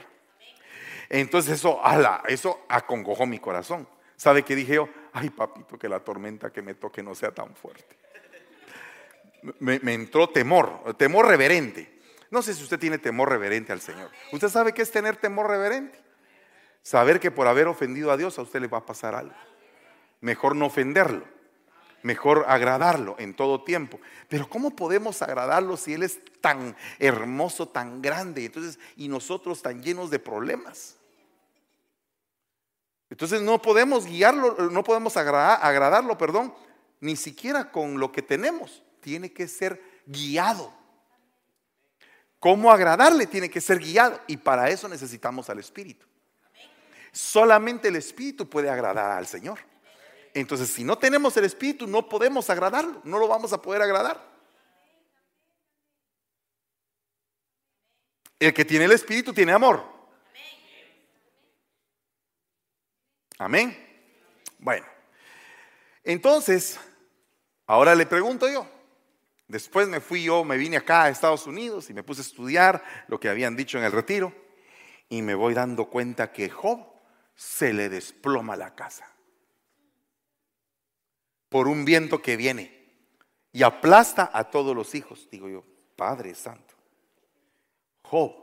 Entonces eso, ala, eso acongojó mi corazón. ¿Sabe qué dije yo? Ay, papito, que la tormenta que me toque no sea tan fuerte. Me, entró temor, temor reverente. No sé si usted tiene temor reverente al Señor. ¿Usted sabe qué es tener temor reverente? Saber que por haber ofendido a Dios a usted le va a pasar algo. Mejor no ofenderlo. Mejor agradarlo en todo tiempo. Pero ¿cómo podemos agradarlo si Él es tan hermoso, tan grande? Entonces, y nosotros tan llenos de problemas. Entonces no podemos guiarlo, no podemos agradarlo, perdón, ni siquiera con lo que tenemos. Tiene que ser guiado. ¿Cómo agradarle? Tiene que ser guiado. Y para eso necesitamos al Espíritu. Solamente el Espíritu puede agradar al Señor. Entonces, si no tenemos el Espíritu, no podemos agradarlo. No lo vamos a poder agradar. El que tiene el Espíritu tiene amor. Amén. Bueno, entonces, ahora le pregunto yo. Después me fui yo, me vine acá a Estados Unidos y me puse a estudiar lo que habían dicho en el retiro y me voy dando cuenta que Job se le desploma la casa por un viento que viene y aplasta a todos los hijos. Digo yo, Padre Santo, Job.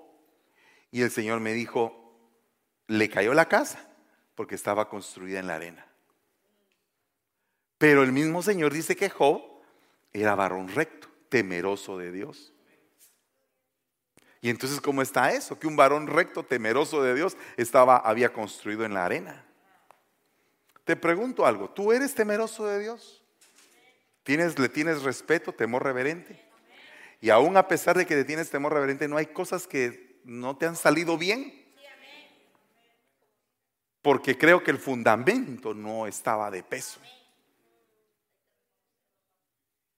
Y el Señor me dijo, le cayó la casa porque estaba construida en la arena. Pero el mismo Señor dice que Job era varón recto, temeroso de Dios. Y entonces, ¿cómo está eso? Que un varón recto, temeroso de Dios, estaba, había construido en la arena. Te pregunto algo, ¿tú eres temeroso de Dios? ¿Tienes, ¿Le tienes respeto, temor reverente? Y aún a pesar de que le tienes temor reverente, ¿no hay cosas que no te han salido bien? porque creo que el fundamento no estaba de peso.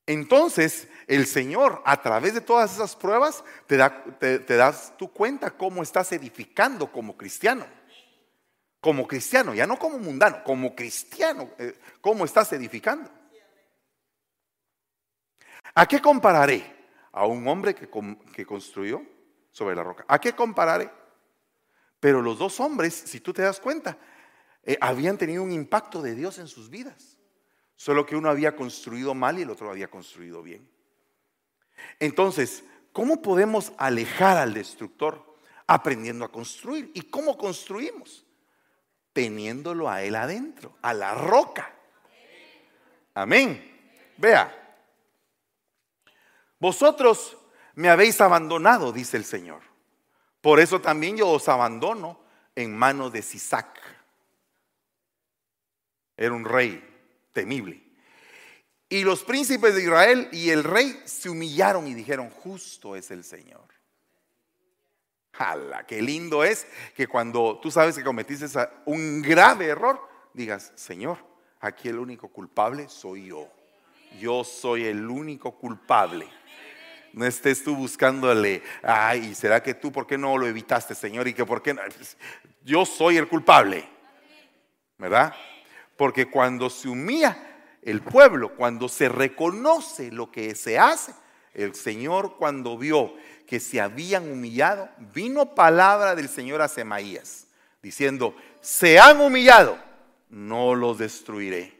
Entonces, el Señor, a través de todas esas pruebas, te, das tu cuenta cómo estás edificando como cristiano. Como cristiano, ya no como mundano, como cristiano, eh, cómo estás edificando. ¿A qué compararé? A un hombre que, construyó sobre la roca. ¿A qué compararé? Pero los dos hombres, si tú te das cuenta, eh, habían tenido un impacto de Dios en sus vidas. Solo que uno había construido mal y el otro había construido bien. Entonces, ¿cómo podemos alejar al destructor? Aprendiendo a construir. ¿Y cómo construimos? Teniéndolo a él adentro, a la roca. Amén. Vea, vosotros me habéis abandonado, dice el Señor. Por eso también yo os abandono en manos de Sisac. Era un rey temible. Y los príncipes de Israel y el rey se humillaron y dijeron, justo es el Señor. Jala, qué lindo es que cuando tú sabes que cometiste un grave error, digas, Señor, aquí el único culpable soy yo. Yo soy el único culpable. No estés tú buscándole, ay, ¿será que tú por qué no lo evitaste, Señor? Y que por qué no? Yo soy el culpable. ¿Verdad? Porque cuando se humilla el pueblo, cuando se reconoce lo que se hace, el Señor cuando vio que se habían humillado, vino palabra del Señor a Semaías, diciendo, se han humillado, no los destruiré,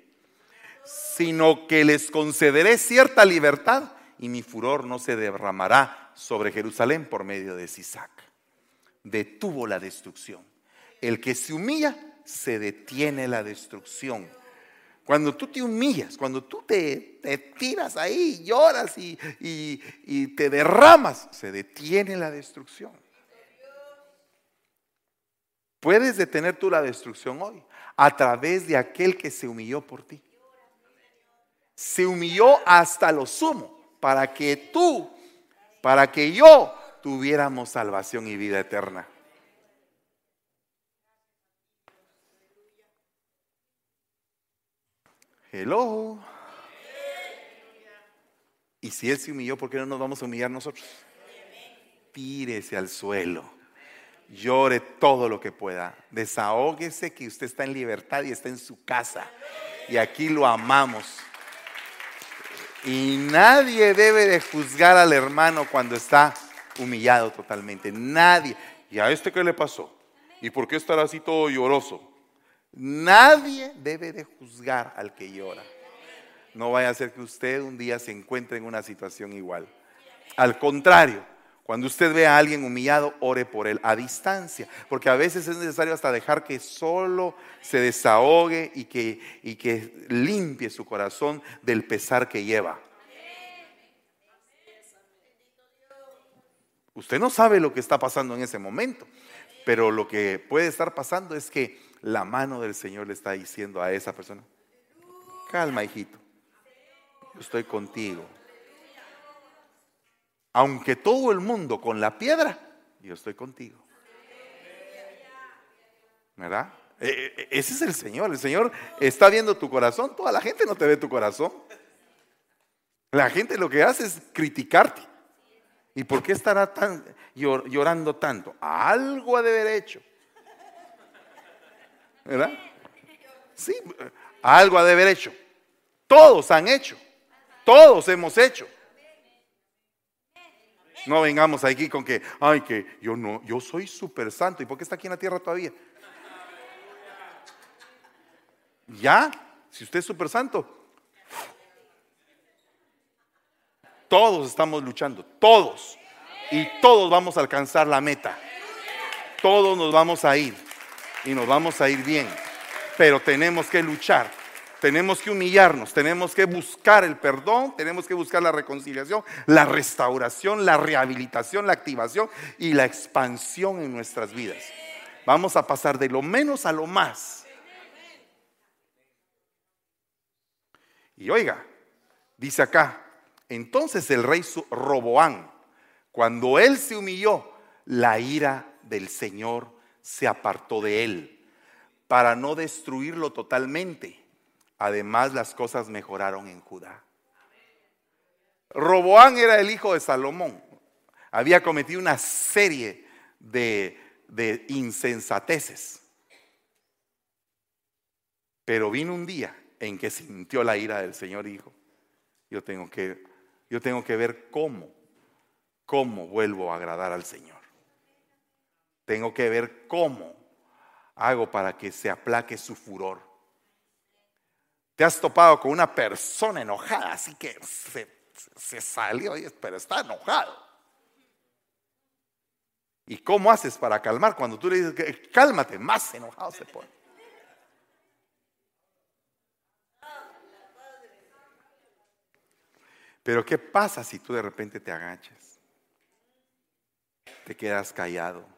sino que les concederé cierta libertad y mi furor no se derramará sobre Jerusalén por medio de Sisac. Detuvo la destrucción. El que se humilla, se detiene la destrucción. Cuando tú te humillas, cuando tú te, tiras ahí, lloras y, y te derramas, se detiene la destrucción. Puedes detener tú la destrucción hoy a través de aquel que se humilló por ti. Se humilló hasta lo sumo para que tú, para que yo tuviéramos salvación y vida eterna. Hello. Y si Él se humilló, ¿por qué no nos vamos a humillar nosotros? Tírese al suelo. Llore todo lo que pueda. Desahógese que usted está en libertad y está en su casa. Y aquí lo amamos. Y nadie debe de juzgar al hermano cuando está humillado totalmente. Nadie. ¿Y a este qué le pasó? ¿Y por qué estará así todo lloroso? Nadie debe de juzgar al que llora. No vaya a ser que usted un día se encuentre en una situación igual. Al contrario, cuando usted ve a alguien humillado, ore por él a distancia, porque a veces es necesario hasta dejar que solo se desahogue y que, y que limpie su corazón del pesar que lleva. Usted no sabe lo que está pasando en ese momento, pero lo que puede estar pasando es que la mano del Señor le está diciendo a esa persona, calma hijito, yo estoy contigo. Aunque todo el mundo con la piedra, yo estoy contigo. ¿Verdad? E, e, e, ese es el Señor. El Señor está viendo tu corazón. Toda la gente no te ve tu corazón. La gente lo que hace es criticarte. ¿Y por qué estará tan, llorando tanto? Algo ha de haber hecho. ¿Verdad? Sí, algo ha de haber hecho. Todos han hecho. Todos hemos hecho. No vengamos aquí con que, ay, que yo no, yo soy súper santo. ¿Y por qué está aquí en la tierra todavía? Ya, si usted es súper santo, todos estamos luchando, todos. Y todos vamos a alcanzar la meta. Todos nos vamos a ir y nos vamos a ir bien. Pero tenemos que luchar, tenemos que humillarnos, tenemos que buscar el perdón, tenemos que buscar la reconciliación, la restauración, la rehabilitación, la activación y la expansión en nuestras vidas. Vamos a pasar de lo menos a lo más. Y oiga, dice acá, entonces el rey Roboán, cuando él se humilló, la ira del Señor se apartó de él para no destruirlo totalmente. Además, las cosas mejoraron en Judá. Roboán era el hijo de Salomón. Había cometido una serie de, de insensateces. Pero vino un día en que sintió la ira del Señor Hijo. Yo tengo que, yo tengo que ver cómo, cómo vuelvo a agradar al Señor. Tengo que ver cómo hago para que se aplaque su furor. Te has topado con una persona enojada, así que se, salió, pero está enojado. ¿Y cómo haces para calmar? Cuando tú le dices, cálmate, más enojado se pone. Pero ¿qué pasa si tú de repente te agachas? Te quedas callado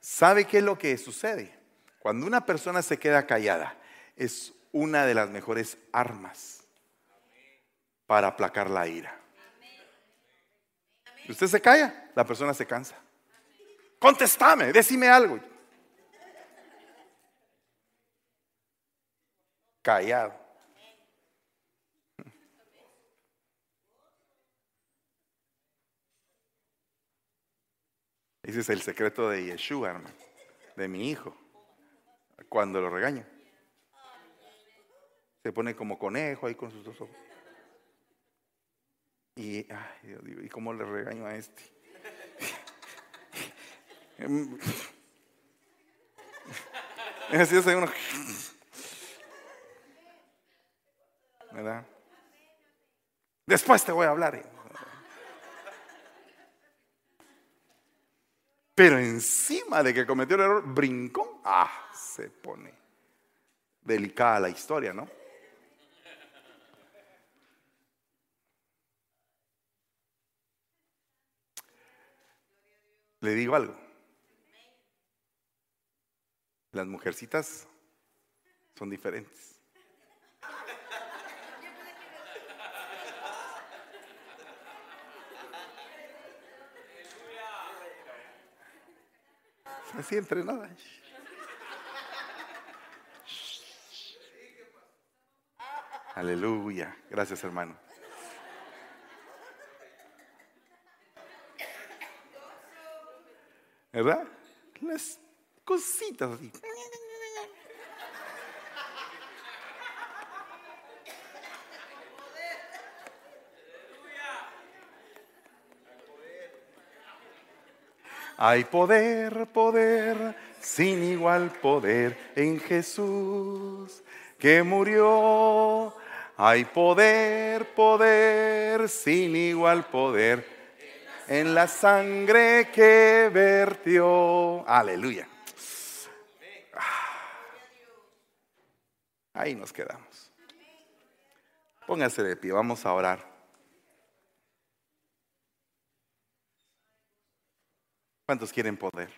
¿Sabe qué es lo que sucede? Cuando una persona se queda callada, es una de las mejores armas para aplacar la ira. Si usted se calla, la persona se cansa. Contestame, decime algo. Callado. Ese es el secreto de Yeshua, hermano, de mi hijo, cuando lo regaño. Se pone como conejo ahí con sus dos ojos. Y, ay, Dios, ¿y cómo le regaño a este? Así es uno. ¿Verdad? Después te voy a hablar. Pero encima de que cometió el error, brincó. Ah, se pone delicada la historia, ¿no? Le digo algo. Las mujercitas son diferentes. Así entre nada. Aleluya. Gracias, hermano. ¿Verdad? Las cositas así. Hay poder, poder, sin igual poder en Jesús que murió. Hay poder, poder, sin igual poder en la sangre que vertió. Aleluya. Ahí nos quedamos. Póngase de pie, vamos a orar. ¿Cuántos quieren poder?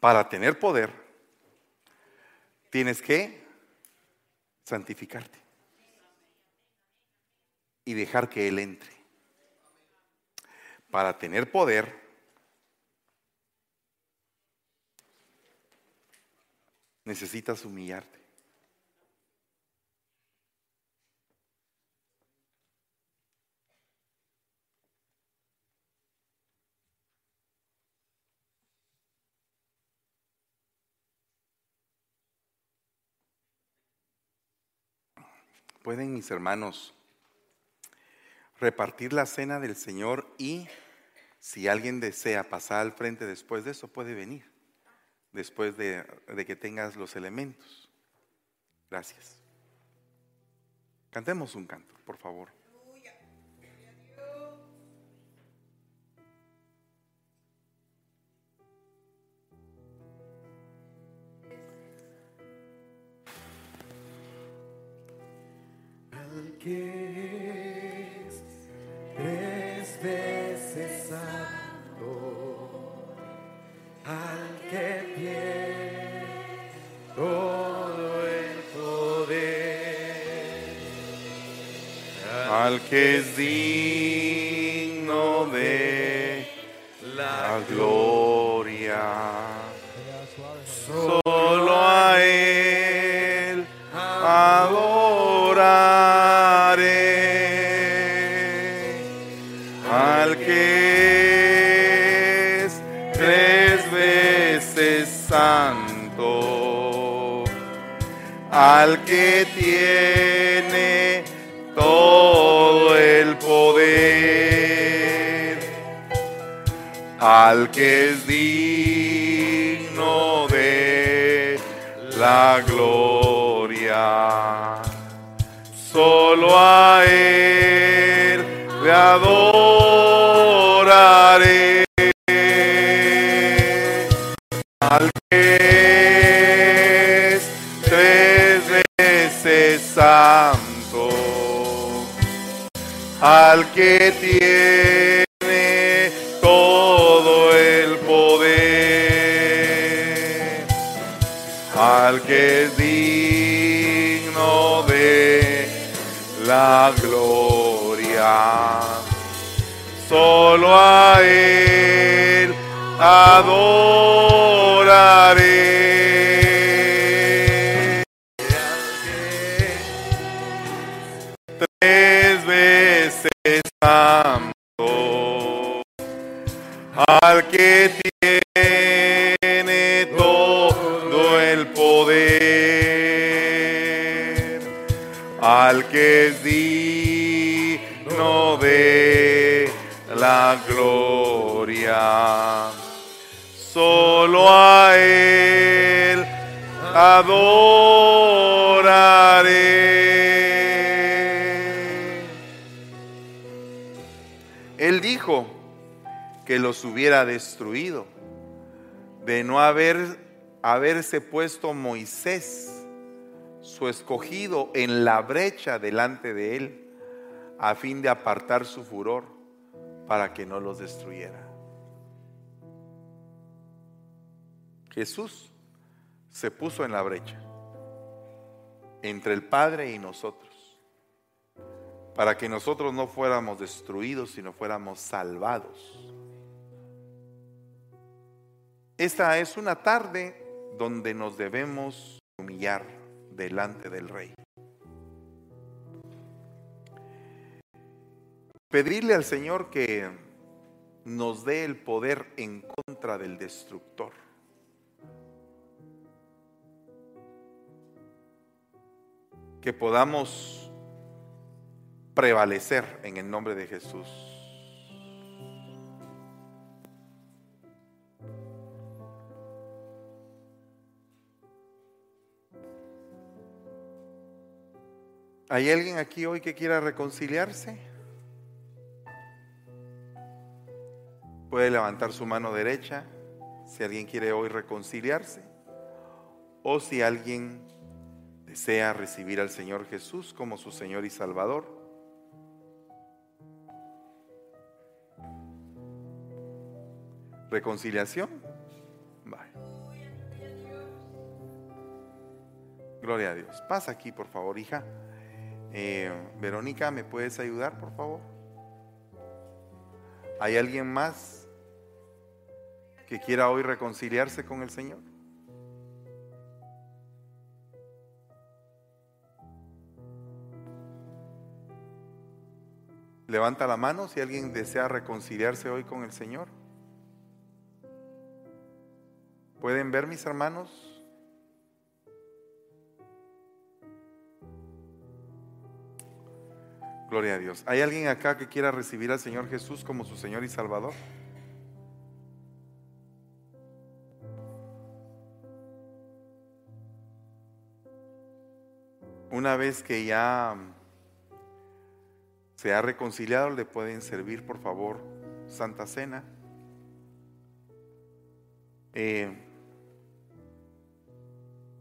Para tener poder, tienes que santificarte y dejar que Él entre. Para tener poder, necesitas humillarte. Pueden mis hermanos repartir la cena del Señor y si alguien desea pasar al frente después de eso, puede venir, después de, que tengas los elementos. Gracias. Cantemos un canto, por favor. Que es tres veces santo, al que tiene todo el poder, al que es digno de la gloria. Al que tiene todo el poder. Al que es digno de la gloria. Solo a Él le adoraré. Al que tiene todo el poder. Al que es digno de la gloria. Solo a Él adoraré. Adoraré. Él dijo que los hubiera destruido, de no haber haberse puesto Moisés, su escogido, en la brecha delante de él, a fin de apartar su furor para que no los destruyera. Jesús se puso en la brecha entre el Padre y nosotros, para que nosotros no fuéramos destruidos, sino fuéramos salvados. Esta es una tarde donde nos debemos humillar delante del Rey. Pedirle al Señor que nos dé el poder en contra del destructor. Que podamos prevalecer en el nombre de Jesús. ¿Hay alguien aquí hoy que quiera reconciliarse? Puede levantar su mano derecha si alguien quiere hoy reconciliarse o si alguien desea recibir al Señor Jesús como su Señor y Salvador. ¿Reconciliación? Vale. Gloria a Dios. Pasa aquí, por favor, hija. Eh, Verónica, ¿me puedes ayudar, por favor? ¿Hay alguien más que quiera hoy reconciliarse con el Señor? Levanta la mano si alguien desea reconciliarse hoy con el Señor. ¿Pueden ver mis hermanos? Gloria a Dios. ¿Hay alguien acá que quiera recibir al Señor Jesús como su Señor y Salvador? Una vez que ya se ha reconciliado, le pueden servir, por favor, Santa Cena. Eh,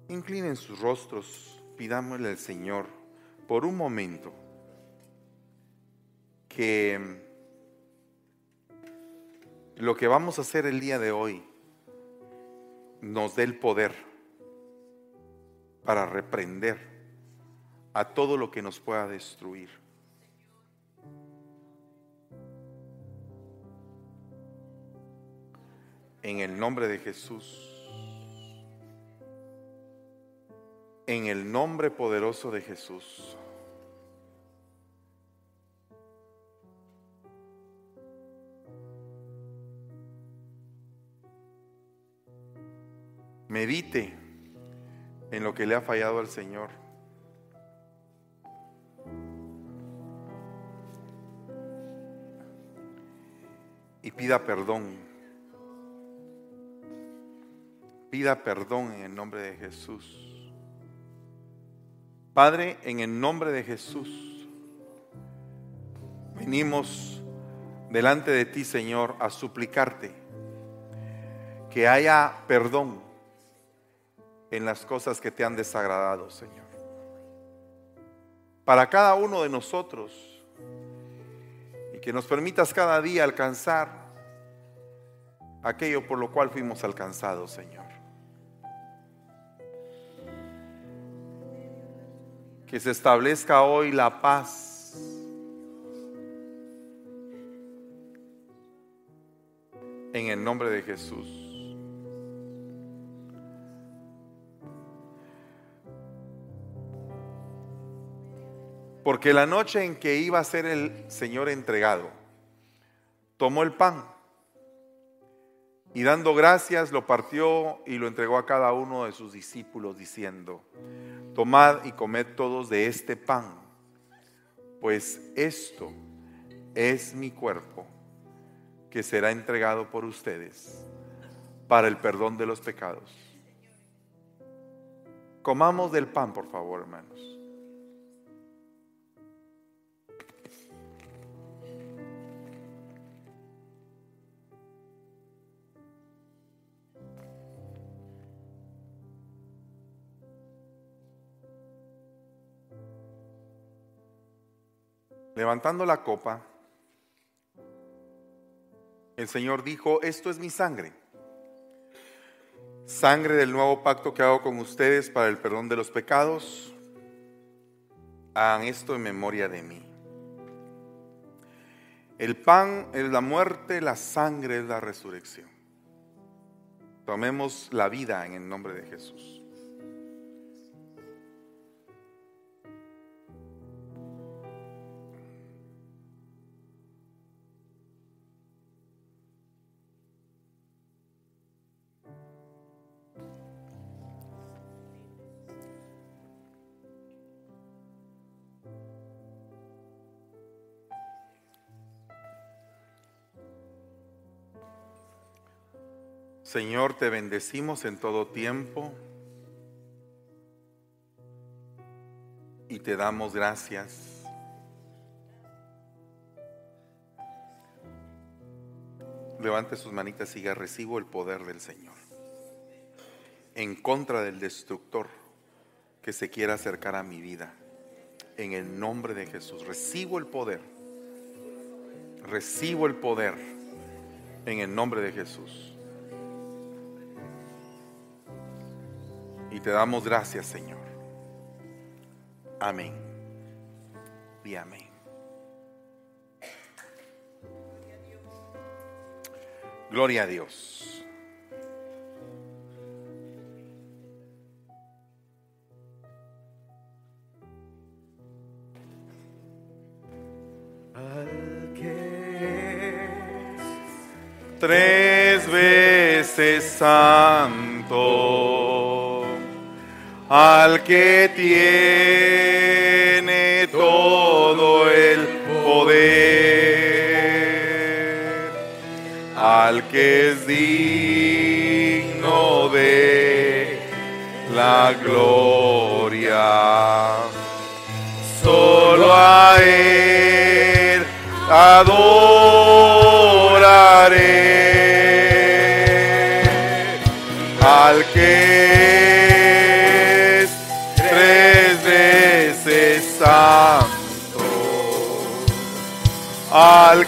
inclinen sus rostros, pidámosle al Señor por un momento que lo que vamos a hacer el día de hoy nos dé el poder para reprender a todo lo que nos pueda destruir. En el nombre de Jesús. En el nombre poderoso de Jesús. Medite en lo que le ha fallado al Señor. Y pida perdón. Pida perdón en el nombre de Jesús. Padre, en el nombre de Jesús, venimos delante de ti, Señor, a suplicarte que haya perdón en las cosas que te han desagradado, Señor. Para cada uno de nosotros y que nos permitas cada día alcanzar aquello por lo cual fuimos alcanzados, Señor. Que se establezca hoy la paz En el nombre de Jesús. Porque la noche en que iba a ser el Señor entregado, tomó el pan y dando gracias lo partió y lo entregó a cada uno de sus discípulos diciendo, tomad y comed todos de este pan, pues esto es mi cuerpo que será entregado por ustedes para el perdón de los pecados. Comamos del pan, por favor, hermanos. Levantando la copa, el Señor dijo, esto es mi sangre, sangre del nuevo pacto que hago con ustedes para el perdón de los pecados. Hagan esto en memoria de mí. El pan es la muerte, la sangre es la resurrección. Tomemos la vida en el nombre de Jesús. Señor, te bendecimos en todo tiempo y te damos gracias. Levante sus manitas y diga, recibo el poder del Señor. En contra del destructor que se quiera acercar a mi vida. En el nombre de Jesús. Recibo el poder. Recibo el poder. En el nombre de Jesús. Te damos gracias, Señor. Amén. Y amén. Gloria a Dios. Al que Tres veces santo, al que tiene todo el poder, al que es digno de la gloria, solo a él adoraré al que veces santo, al